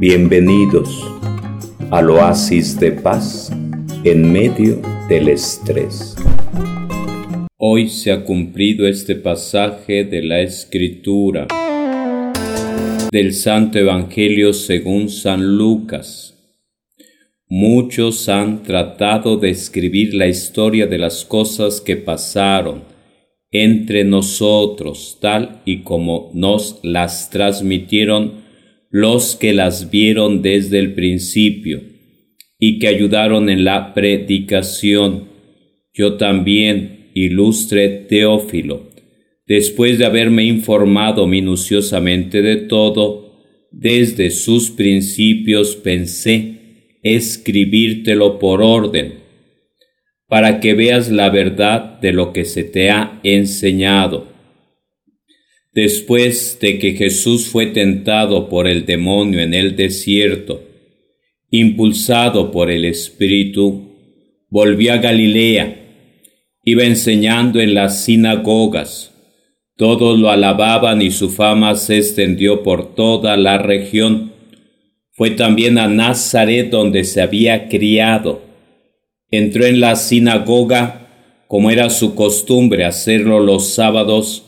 Bienvenidos al oasis de paz en medio del estrés. Hoy se ha cumplido este pasaje de la Escritura del Santo Evangelio según San Lucas. Muchos han tratado de escribir la historia de las cosas que pasaron entre nosotros, tal y como nos las transmitieron los que las vieron desde el principio y que ayudaron en la predicación. Yo también, ilustre Teófilo, después de haberme informado minuciosamente de todo, desde sus principios pensé escribírtelo por orden, para que veas la verdad de lo que se te ha enseñado Después de que Jesús fue tentado por el demonio en el desierto, impulsado por el Espíritu, volvió a Galilea, iba enseñando en las sinagogas, todos lo alababan y su fama se extendió por toda la región. Fue también a Nazaret donde se había criado. Entró en la sinagoga, como era su costumbre hacerlo los sábados,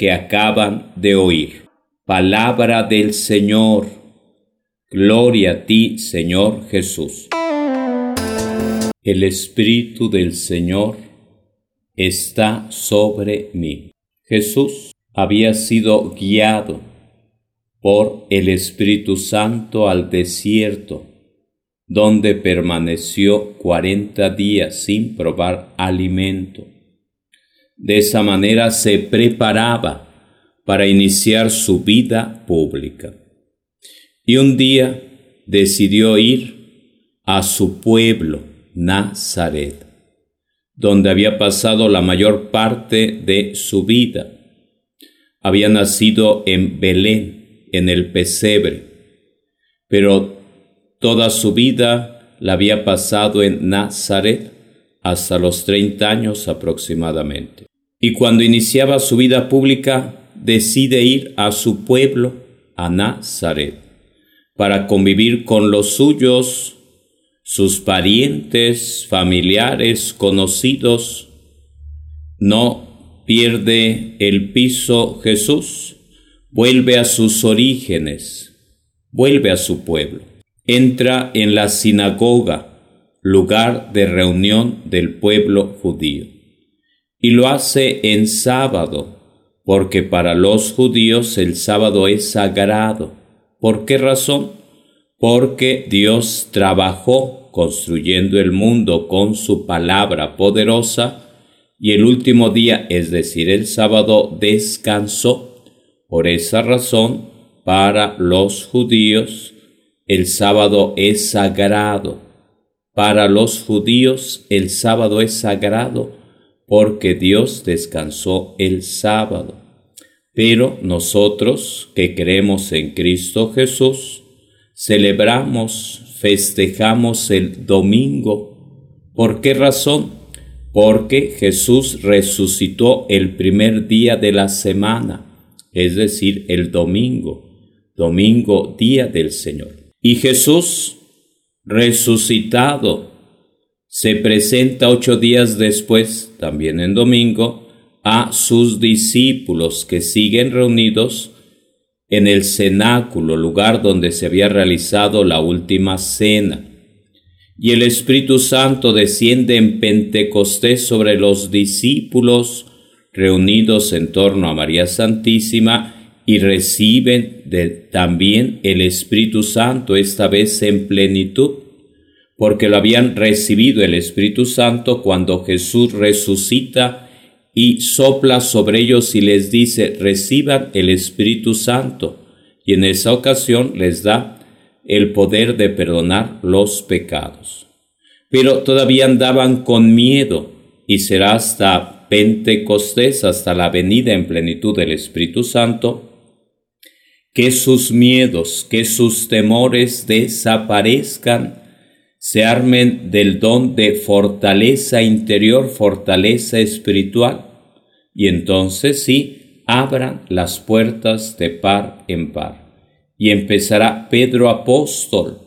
que acaban de oír. Palabra del Señor. Gloria a ti, Señor Jesús. El Espíritu del Señor está sobre mí. Jesús había sido guiado por el Espíritu Santo al desierto, donde permaneció cuarenta días sin probar alimento. De esa manera se preparaba para iniciar su vida pública. Y un día decidió ir a su pueblo, Nazaret, donde había pasado la mayor parte de su vida. Había nacido en Belén, en el pesebre, pero toda su vida la había pasado en Nazaret hasta los treinta años aproximadamente y cuando iniciaba su vida pública decide ir a su pueblo, a Nazaret, para convivir con los suyos, sus parientes, familiares, conocidos. No pierde el piso Jesús, vuelve a sus orígenes, vuelve a su pueblo, entra en la sinagoga, lugar de reunión del pueblo judío y lo hace en sábado, porque para los judíos el sábado es sagrado. ¿Por qué razón? Porque Dios trabajó construyendo el mundo con su palabra poderosa y el último día, es decir, el sábado, descansó. Por esa razón, para los judíos, el sábado es sagrado. Para los judíos, el sábado es sagrado porque Dios descansó el sábado. Pero nosotros que creemos en Cristo Jesús, celebramos, festejamos el domingo. ¿Por qué razón? Porque Jesús resucitó el primer día de la semana, es decir, el domingo, domingo día del Señor. Y Jesús resucitado se presenta ocho días después, también en domingo, a sus discípulos que siguen reunidos en el cenáculo, lugar donde se había realizado la última cena. Y el Espíritu Santo desciende en Pentecostés sobre los discípulos reunidos en torno a María Santísima y reciben también el Espíritu Santo, esta vez en plenitud, porque lo habían recibido el Espíritu Santo cuando Jesús resucita y sopla sobre ellos y les dice, reciban el Espíritu Santo, y en esa ocasión les da el poder de perdonar los pecados. Pero todavía andaban con miedo, y será hasta Pentecostés, hasta la venida en plenitud del Espíritu Santo, que sus miedos, que sus temores desaparezcan, se armen del don de fortaleza interior, fortaleza espiritual, y entonces sí, abran las puertas de par en par. Y empezará Pedro apóstol,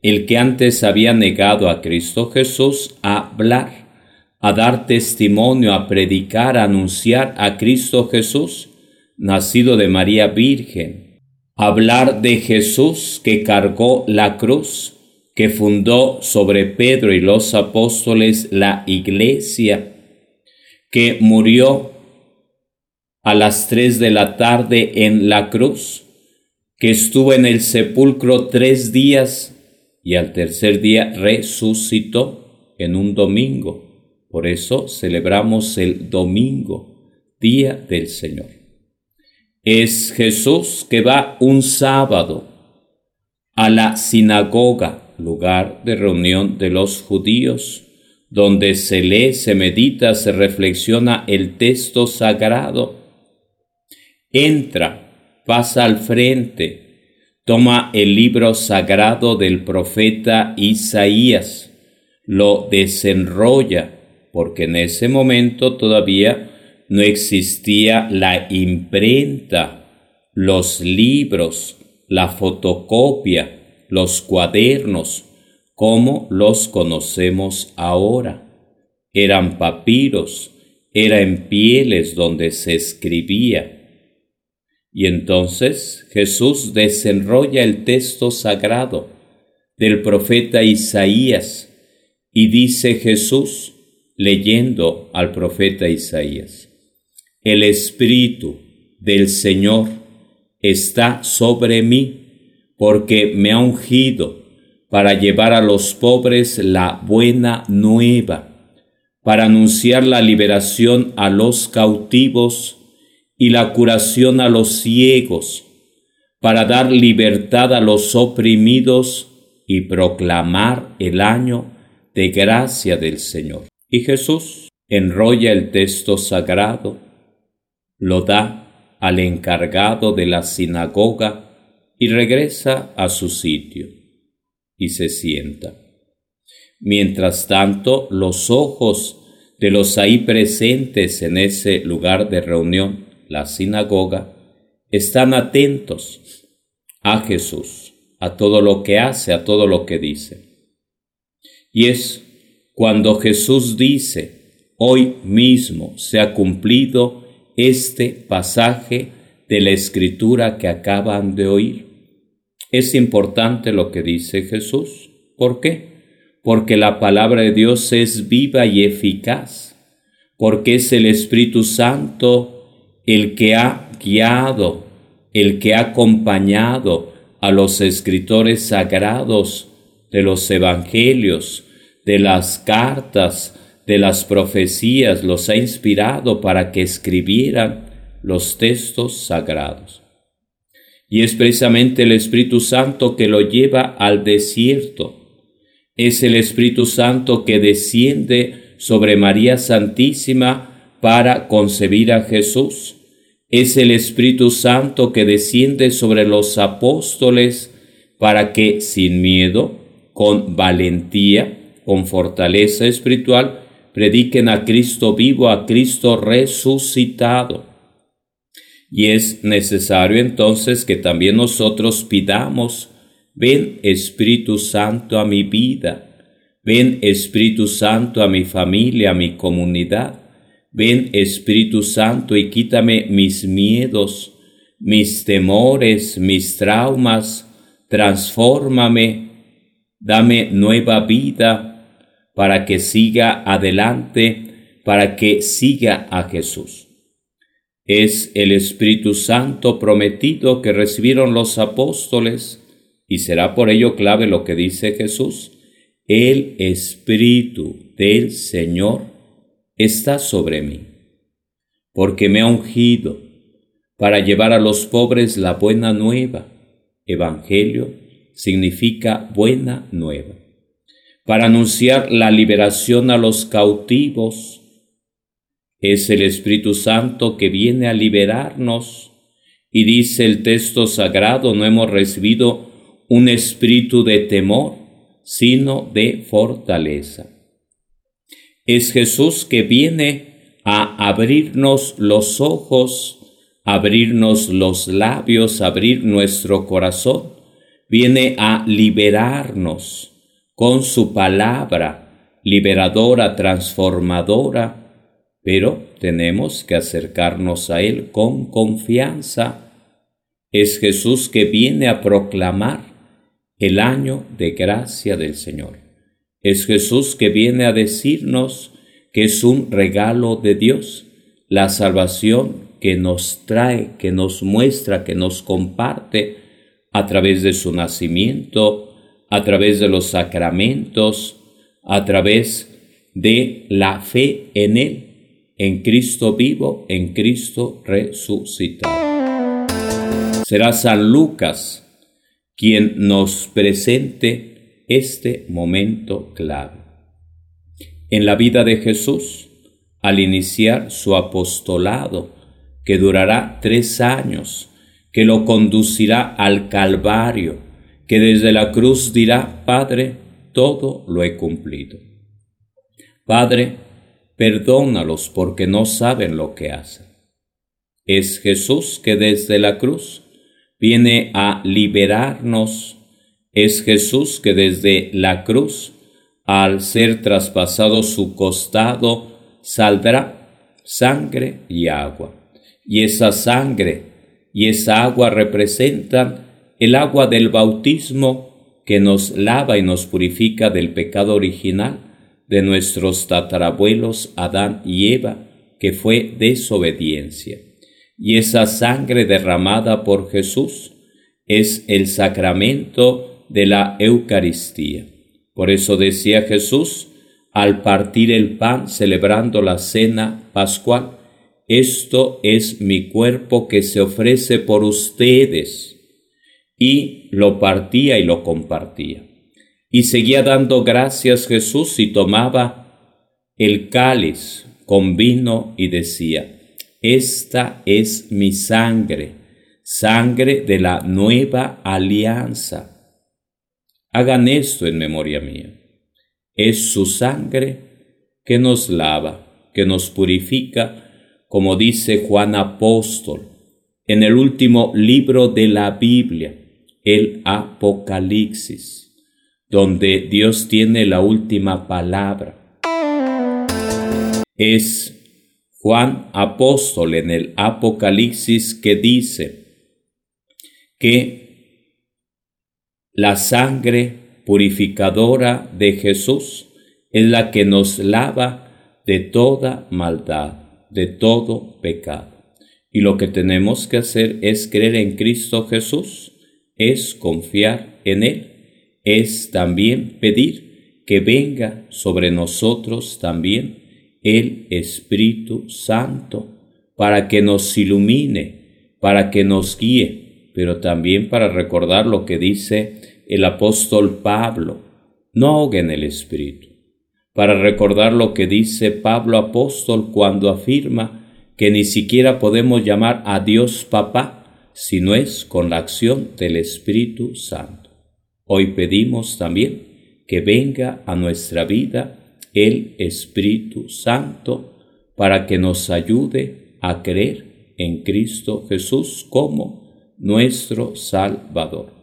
el que antes había negado a Cristo Jesús, a hablar, a dar testimonio, a predicar, a anunciar a Cristo Jesús, nacido de María Virgen, hablar de Jesús que cargó la cruz, que fundó sobre Pedro y los apóstoles la iglesia, que murió a las tres de la tarde en la cruz, que estuvo en el sepulcro tres días y al tercer día resucitó en un domingo. Por eso celebramos el domingo, día del Señor es Jesús que va un sábado a la sinagoga, lugar de reunión de los judíos, donde se lee, se medita, se reflexiona el texto sagrado. Entra, pasa al frente, toma el libro sagrado del profeta Isaías, lo desenrolla, porque en ese momento todavía no existía la imprenta, los libros, la fotocopia, los cuadernos, como los conocemos ahora. Eran papiros, era en pieles donde se escribía. Y entonces Jesús desenrolla el texto sagrado del profeta Isaías y dice Jesús leyendo al profeta Isaías. El Espíritu del Señor está sobre mí, porque me ha ungido para llevar a los pobres la buena nueva, para anunciar la liberación a los cautivos y la curación a los ciegos, para dar libertad a los oprimidos y proclamar el año de gracia del Señor. Y Jesús enrolla el texto sagrado lo da al encargado de la sinagoga y regresa a su sitio y se sienta. Mientras tanto, los ojos de los ahí presentes en ese lugar de reunión, la sinagoga, están atentos a Jesús, a todo lo que hace, a todo lo que dice. Y es cuando Jesús dice, hoy mismo se ha cumplido este pasaje de la escritura que acaban de oír. Es importante lo que dice Jesús. ¿Por qué? Porque la palabra de Dios es viva y eficaz, porque es el Espíritu Santo el que ha guiado, el que ha acompañado a los escritores sagrados de los evangelios, de las cartas, de las profecías los ha inspirado para que escribieran los textos sagrados. Y es precisamente el Espíritu Santo que lo lleva al desierto. Es el Espíritu Santo que desciende sobre María Santísima para concebir a Jesús. Es el Espíritu Santo que desciende sobre los apóstoles para que sin miedo, con valentía, con fortaleza espiritual, prediquen a Cristo vivo, a Cristo resucitado. Y es necesario entonces que también nosotros pidamos, ven Espíritu Santo a mi vida, ven Espíritu Santo a mi familia, a mi comunidad, ven Espíritu Santo y quítame mis miedos, mis temores, mis traumas, transfórmame, dame nueva vida para que siga adelante, para que siga a Jesús. Es el Espíritu Santo prometido que recibieron los apóstoles y será por ello clave lo que dice Jesús. El Espíritu del Señor está sobre mí, porque me ha ungido para llevar a los pobres la buena nueva. Evangelio significa buena nueva. Para anunciar la liberación a los cautivos. Es el Espíritu Santo que viene a liberarnos. Y dice el texto sagrado, no hemos recibido un espíritu de temor, sino de fortaleza. Es Jesús que viene a abrirnos los ojos, abrirnos los labios, abrir nuestro corazón. Viene a liberarnos con su palabra, liberadora, transformadora, pero tenemos que acercarnos a Él con confianza. Es Jesús que viene a proclamar el año de gracia del Señor. Es Jesús que viene a decirnos que es un regalo de Dios, la salvación que nos trae, que nos muestra, que nos comparte a través de su nacimiento, a través de los sacramentos, a través de la fe en Él, en Cristo vivo, en Cristo resucitado. Será San Lucas quien nos presente este momento clave. En la vida de Jesús, al iniciar su apostolado, que durará tres años, que lo conducirá al Calvario, que desde la cruz dirá, Padre, todo lo he cumplido. Padre, perdónalos porque no saben lo que hacen. Es Jesús que desde la cruz viene a liberarnos. Es Jesús que desde la cruz, al ser traspasado su costado, saldrá sangre y agua. Y esa sangre y esa agua representan el agua del bautismo que nos lava y nos purifica del pecado original de nuestros tatarabuelos Adán y Eva, que fue desobediencia y esa sangre derramada por Jesús es el sacramento de la Eucaristía. Por eso decía Jesús al partir el pan celebrando la cena pascual, esto es mi cuerpo que se ofrece por ustedes. Y lo partía y lo compartía. Y seguía dando gracias Jesús y tomaba el cáliz con vino y decía, esta es mi sangre, sangre de la nueva alianza. Hagan esto en memoria mía. Es su sangre que nos lava, que nos purifica, como dice Juan Apóstol en el último libro de la Biblia, el Apocalipsis, donde Dios tiene la última palabra. Es Juan apóstol en el Apocalipsis que dice que la sangre purificadora de Jesús es la que nos lava de toda maldad, de todo pecado. Y lo que tenemos que hacer es creer en Cristo Jesús, es confiar en Él, es también pedir que venga sobre nosotros también el Espíritu Santo para que nos ilumine, para que nos guíe, pero también para recordar lo que dice el apóstol Pablo, no ahoguen el Espíritu, para recordar lo que dice Pablo apóstol cuando afirma que ni siquiera podemos llamar a Dios papá si no es con la acción del Espíritu Santo. Hoy pedimos también que venga a nuestra vida el Espíritu Santo para que nos ayude a creer en Cristo Jesús como nuestro Salvador.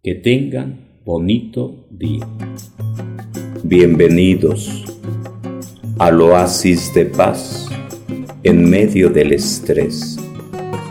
Que tengan bonito día. Bienvenidos al oasis de paz en medio del estrés.